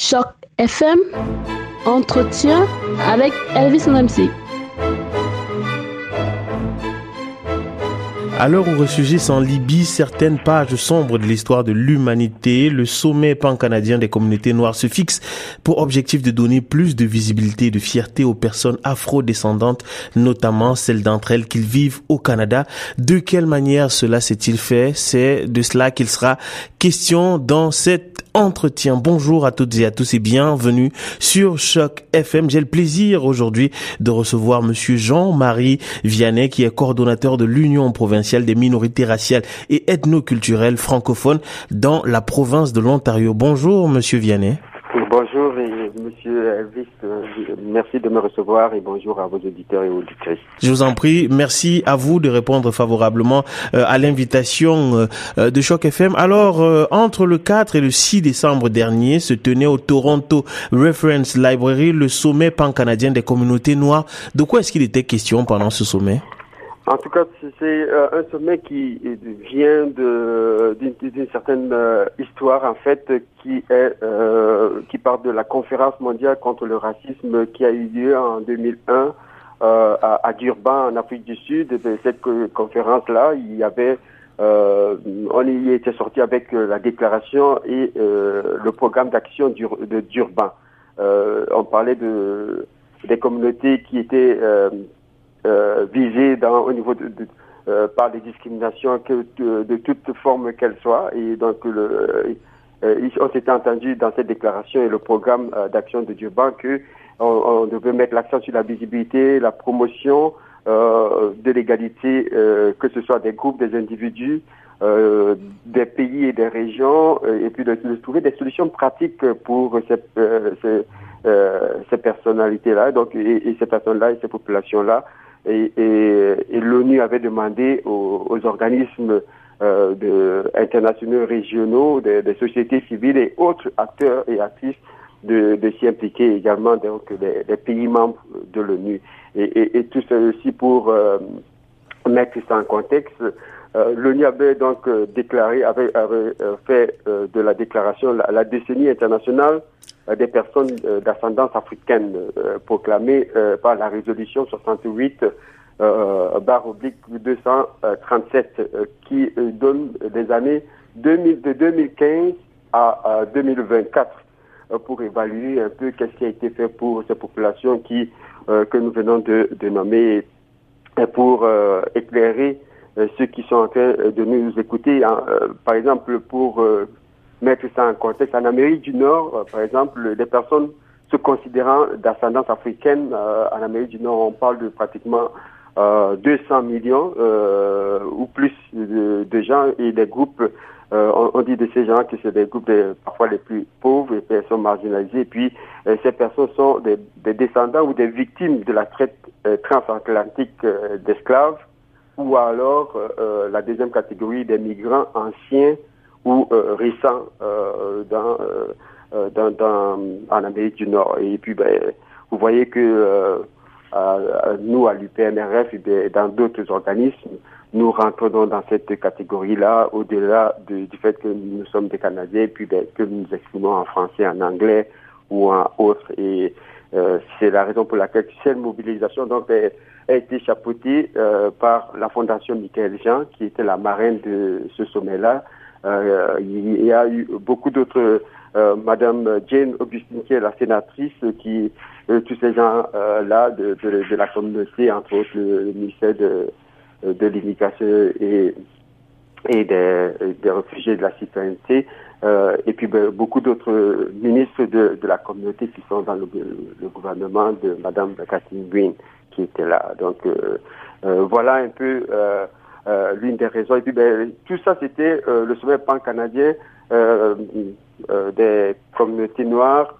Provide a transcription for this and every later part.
Choc FM, entretien avec Elvis MC. À l'heure où ressurgissent en Libye certaines pages sombres de l'histoire de l'humanité, le sommet pan-canadien des communautés noires se fixe pour objectif de donner plus de visibilité et de fierté aux personnes afro-descendantes, notamment celles d'entre elles qui vivent au Canada. De quelle manière cela s'est-il fait? C'est de cela qu'il sera question dans cet entretien. Bonjour à toutes et à tous et bienvenue sur Choc FM. J'ai le plaisir aujourd'hui de recevoir monsieur Jean-Marie Vianney qui est coordonnateur de l'Union provinciale des minorités raciales et ethnoculturelles francophones dans la province de l'Ontario. Bonjour monsieur Vianney. Bonjour et monsieur Elvis, euh, merci de me recevoir et bonjour à vos auditeurs et auditrices. Je vous en prie, merci à vous de répondre favorablement euh, à l'invitation euh, de Choc FM. Alors, entre le 4 et le 6 décembre dernier se tenait au Toronto Reference Library le sommet pan-canadien des communautés noires. De quoi est-ce qu'il était question pendant ce sommet? En tout cas, c'est euh, un sommet qui vient d'une certaine euh, histoire en fait qui est euh, qui part de la conférence mondiale contre le racisme qui a eu lieu en 2001 à, à, Durban en Afrique du Sud. De cette conférence là, il y avait on y était sorti avec la déclaration et le programme d'action de Durban. on parlait de des communautés qui étaient euh, visées dans, au niveau de, euh, par les discriminations que, de, de toute forme qu'elles soient. Et donc, le, euh, on s'était entendu dans cette déclaration et le programme d'action de Durban que on, on, devait mettre l'accent sur la visibilité, la promotion de l'égalité, que ce soit des groupes, des individus, euh, des pays et des régions, et puis de, de, trouver des solutions pratiques pour ces, ces, ces personnalités-là, donc et, et ces personnes-là et ces populations-là, et, et, l'ONU avait demandé aux, aux organismes euh, de, internationaux, régionaux, des de sociétés civiles et autres acteurs et actrices de, de s'y impliquer également, donc les, pays membres de l'ONU. Et, et, tout ceci pour euh, mettre ça en contexte. Euh, L'ONU donc euh, déclaré, avait, avait euh, fait de la déclaration la, décennie internationale des personnes d'ascendance africaine proclamée par la résolution 68 euh, barre oblique 237 qui donne des années 2000, de 2015 à, 2024 pour évaluer un peu qu'est-ce qui a été fait pour ces populations qui que nous venons de, de nommer pour éclairer ceux qui sont en train de nous écouter. Hein, par exemple, pour mettre ça en contexte, en Amérique du Nord, euh, par exemple, des personnes se considérant d'ascendance africaine euh, en Amérique du Nord, on parle de pratiquement euh, 200 millions euh, ou plus de, gens et des groupes. On, on, dit de ces gens que c'est des groupes parfois les plus pauvres, les personnes marginalisées. Et puis ces personnes sont des, des, descendants ou des victimes de la traite transatlantique d'esclaves ou alors la deuxième catégorie des migrants anciens ou euh, récents euh, dans, euh, dans, dans, en Amérique du Nord. Et puis, ben, vous voyez que nous, à l'UPNRF et dans d'autres organismes, nous rentrons dans cette catégorie-là, au-delà du fait que nous sommes des Canadiens, puis ben, que nous exprimons en français, en anglais ou en autre. Et euh, c'est la raison pour laquelle cette mobilisation donc, a, été chapeautée euh, par la Fondation Michael Jean, qui était la marraine de ce sommet-là, euh, il y a eu beaucoup d'autres, euh, Madame Jane Augustine, qui est la sénatrice, qui euh, tous ces gens-là de, de, de, la communauté, entre autres le, ministère de, de l'immigration et, et des, des, réfugiés de la citoyenneté, euh, et puis ben, beaucoup d'autres ministres de, de, la communauté qui sont dans le, gouvernement de Madame Catherine Green qui était là. Donc euh, euh, voilà un peu euh, l'une des raisons. Et puis, ben, tout ça, c'était le sommet pan-canadien des communautés noires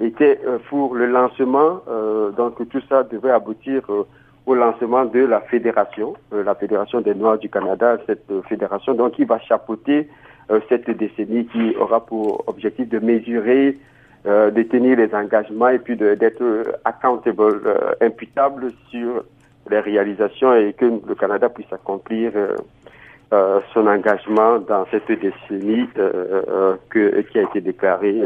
était pour le lancement. donc, tout ça devait aboutir au lancement de la fédération, la fédération des Noirs du Canada, cette fédération, donc qui va chapeauter cette décennie qui aura pour objectif de mesurer, de tenir les engagements et puis d'être accountable, imputable sur les réalisations et que le Canada puisse accomplir euh, son engagement dans cette décennie que, qui a été déclarée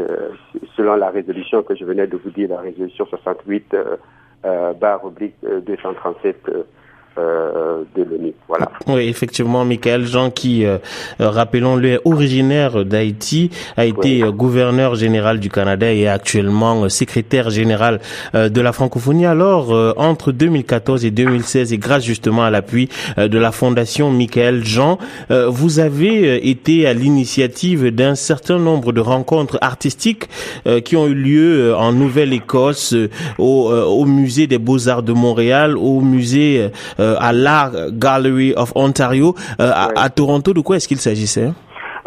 selon la résolution que je venais de vous dire, la résolution 68 barre oblique 237 euh, de l'ONU. Voilà. Oui, effectivement, Michael Jean, qui, euh, euh, rappelons-le, est originaire d'Haïti, a été gouverneur général du Canada et est actuellement secrétaire général de la francophonie. Alors, entre 2014 et 2016, et grâce justement à l'appui de la Fondation Michael Jean, vous avez été à l'initiative d'un certain nombre de rencontres artistiques qui ont eu lieu en Nouvelle-Écosse, au, au musée des Beaux-Arts de Montréal, au musée euh, à l'Art Gallery of Ontario. Euh, à, Toronto, de quoi est-ce qu'il s'agissait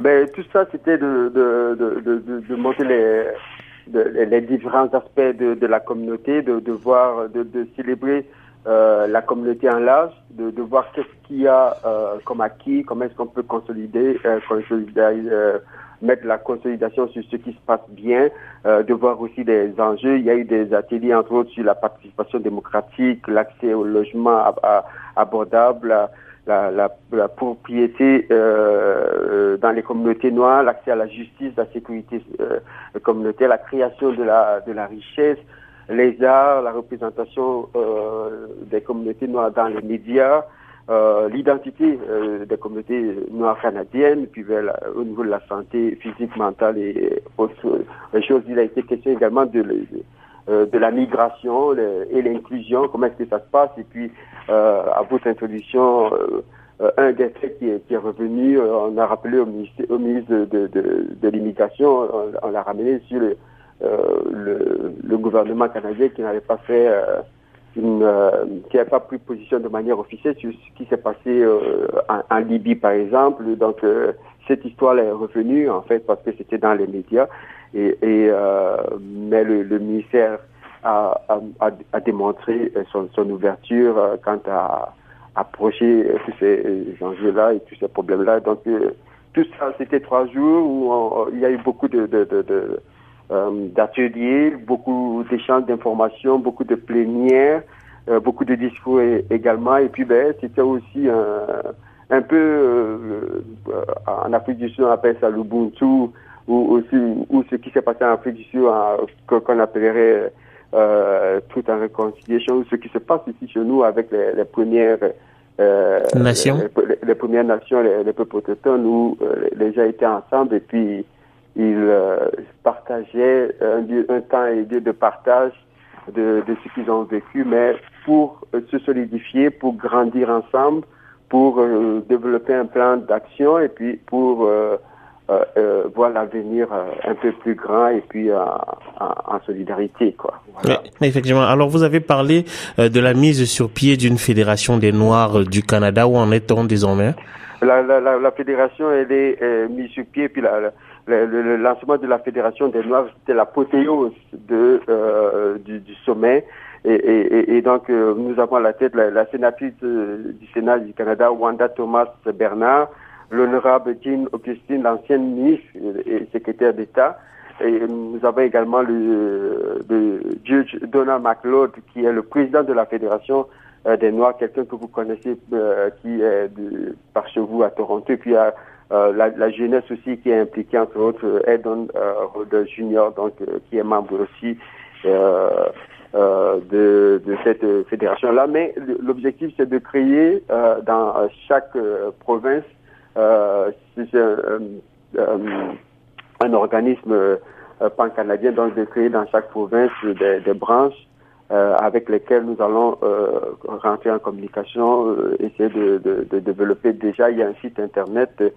ben, Tout ça, c'était de, de, de, de, montrer les, les différents aspects de, de la communauté, de, de voir, de, de célébrer euh, la communauté en large, de, de voir qu'est-ce qu'il y a euh, comme acquis, comment est-ce qu'on peut consolider, euh, consolider euh, mettre la consolidation sur ce qui se passe bien, euh, de voir aussi des enjeux. Il y a eu des ateliers, entre autres, sur la participation démocratique, l'accès au logement abordable, la, la, la, propriété euh, dans les communautés noires, l'accès à la justice, la sécurité euh, communautaire, la création de la, de la richesse, les arts, la représentation euh, des communautés noires dans les médias, euh, l'identité euh, des communautés noires canadiennes, puis au niveau de la santé physique, mentale et autres choses. Il a été question également de, de, euh, de la migration et l'inclusion, comment est-ce que ça se passe, et puis à votre introduction, un des faits qui est, revenu, on a rappelé au ministre, au ministre de, de, l'immigration, on, l'a ramené sur le, le, gouvernement canadien qui n'avait pas fait euh, qui n'a pas pris position de manière officielle sur ce qui s'est passé euh, en, Libye, par exemple. Donc, euh, cette histoire est revenue, en fait, parce que c'était dans les médias. Et, et mais le, le ministère a, a, a, démontré son, son ouverture quant à approcher tous ces enjeux-là et tous ces problèmes-là. Donc, tout ça, c'était trois jours où il y a eu beaucoup de, de, de, de euh, d'ateliers, beaucoup d'échanges d'informations, beaucoup de plénières, euh, beaucoup de discours également. Et puis, ben, c'était aussi un, peu, euh, en Afrique du Sud, on appelle ça l'Ubuntu, ou aussi ou ce qui s'est passé en Afrique du Sud, qu'on appellerait tout en réconciliation, ou ce qui se passe ici chez nous avec les, premières nations, les, premières nations, les, peuples autochtones, où les gens étaient ensemble et puis ils euh, partageaient un, un, temps et deux de partage de, de ce qu'ils ont vécu, mais pour euh, se solidifier, pour grandir ensemble, pour euh, développer un plan d'action et puis pour euh, euh voir l'avenir un peu plus grand et puis en solidarité quoi. Voilà. effectivement. Alors vous avez parlé de la mise sur pied d'une fédération des Noirs du Canada. Où en est-on désormais? La, la, la, la, fédération elle est mise sur pied puis la le, lancement de la Fédération des Noirs, c'était l'apothéose de, euh, du, du, sommet. Et, et, et donc, euh, nous avons à la tête la, la sénatrice euh, du Sénat du Canada, Wanda Thomas Bernard, l'honorable Jean Augustine, l'ancienne ministre et secrétaire d'État. Et nous avons également le, le juge Donald McLeod, qui est le président de la Fédération des Noirs, quelqu'un que vous connaissez, qui est de, par chez vous à Toronto. Et puis, euh, la, la, jeunesse aussi qui est impliquée, entre autres, Edon euh, Junior, donc, euh, qui est membre aussi euh, de, de, cette fédération-là. Mais l'objectif, c'est de créer dans chaque province un, organisme pan-canadien, donc de créer dans chaque province des, des branches avec lesquelles nous allons rentrer en communication, essayer de, de, de, développer. Déjà, il y a un site internet euh,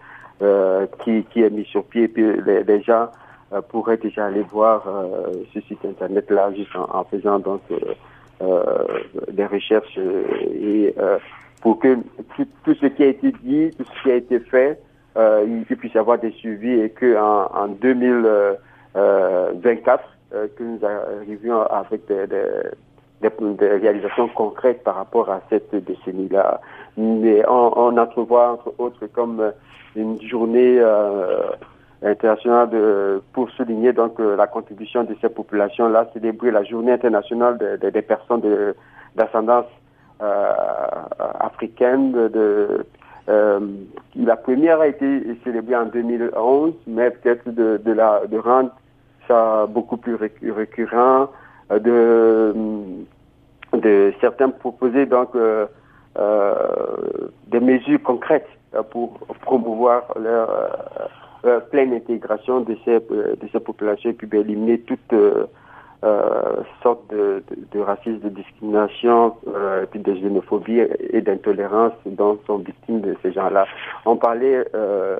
qui, qui, est mis sur pied. Puis les, les gens euh, pourraient déjà aller voir euh, ce site internet-là juste en, en, faisant donc des recherches et pour que tout, tout, ce qui a été dit, tout ce qui a été fait, il puisse y avoir des suivis et que en, en 2024 que nous arrivions avec des des, des, réalisations concrètes par rapport à cette décennie-là. Mais on, on entrevoit entre autres comme une journée euh, internationale de, pour souligner donc euh, la contribution de ces populations-là, célébrer la journée internationale des personnes d'ascendance euh, africaine, de, la première a été célébrée en 2011, mais peut-être de, de, la, de rendre ça beaucoup plus récurrent, de, de certains proposer donc des mesures concrètes pour promouvoir leur euh, pleine intégration de ces, euh, de ces populations et puis éliminer toute euh, sorte de, racisme, de discrimination, euh, puis de xénophobie et d'intolérance dont sont victimes ces gens-là. On parlait,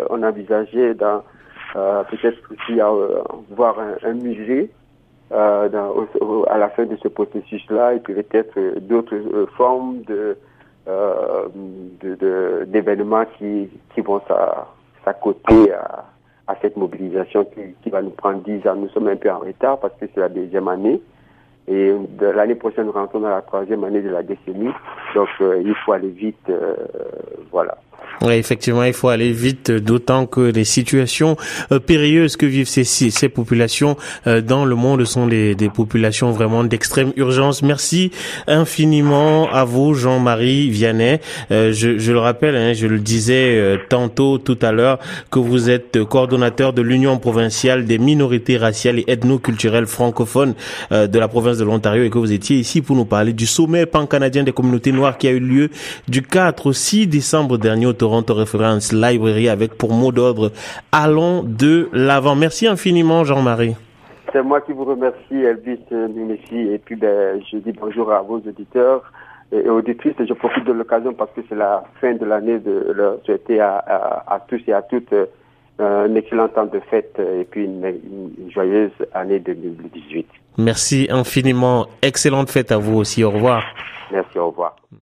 on envisageait dans peut-être aussi à, voir un, musée à la fin de ce processus-là et puis peut-être d'autres formes de d'événements qui, qui vont s'accoter à, à cette mobilisation qui, qui, va nous prendre 10 ans. Nous sommes un peu en retard parce que c'est la deuxième année. Et l'année prochaine, nous rentrons dans la troisième année de la décennie. Donc, euh, il faut aller vite. Euh, voilà. Oui, effectivement, il faut aller vite, d'autant que les situations euh, périlleuses que vivent ces, ces populations euh, dans le monde sont des, des populations vraiment d'extrême urgence. Merci infiniment à vous, Jean-Marie Vianney. Euh, je, je, le rappelle, hein, je le disais tantôt tout à l'heure, que vous êtes coordonnateur de l'Union provinciale des minorités raciales et ethno-culturelles francophones de la province de l'Ontario et que vous étiez ici pour nous parler du sommet pan-canadien des communautés noires qui a eu lieu du 4 au 6 décembre dernier au Toronto Reference Library avec pour mot d'ordre Allons de l'avant. Merci infiniment Jean-Marie. C'est moi qui vous remercie Elvis Messi et puis ben, je dis bonjour à vos auditeurs et auditrices et je profite de l'occasion parce que c'est la fin de l'année de leur souhaiter à, à, tous et à toutes euh, un excellent temps de fête et puis une, une joyeuse année 2018. Merci infiniment. Excellente fête à vous aussi. Au revoir. Merci, au revoir.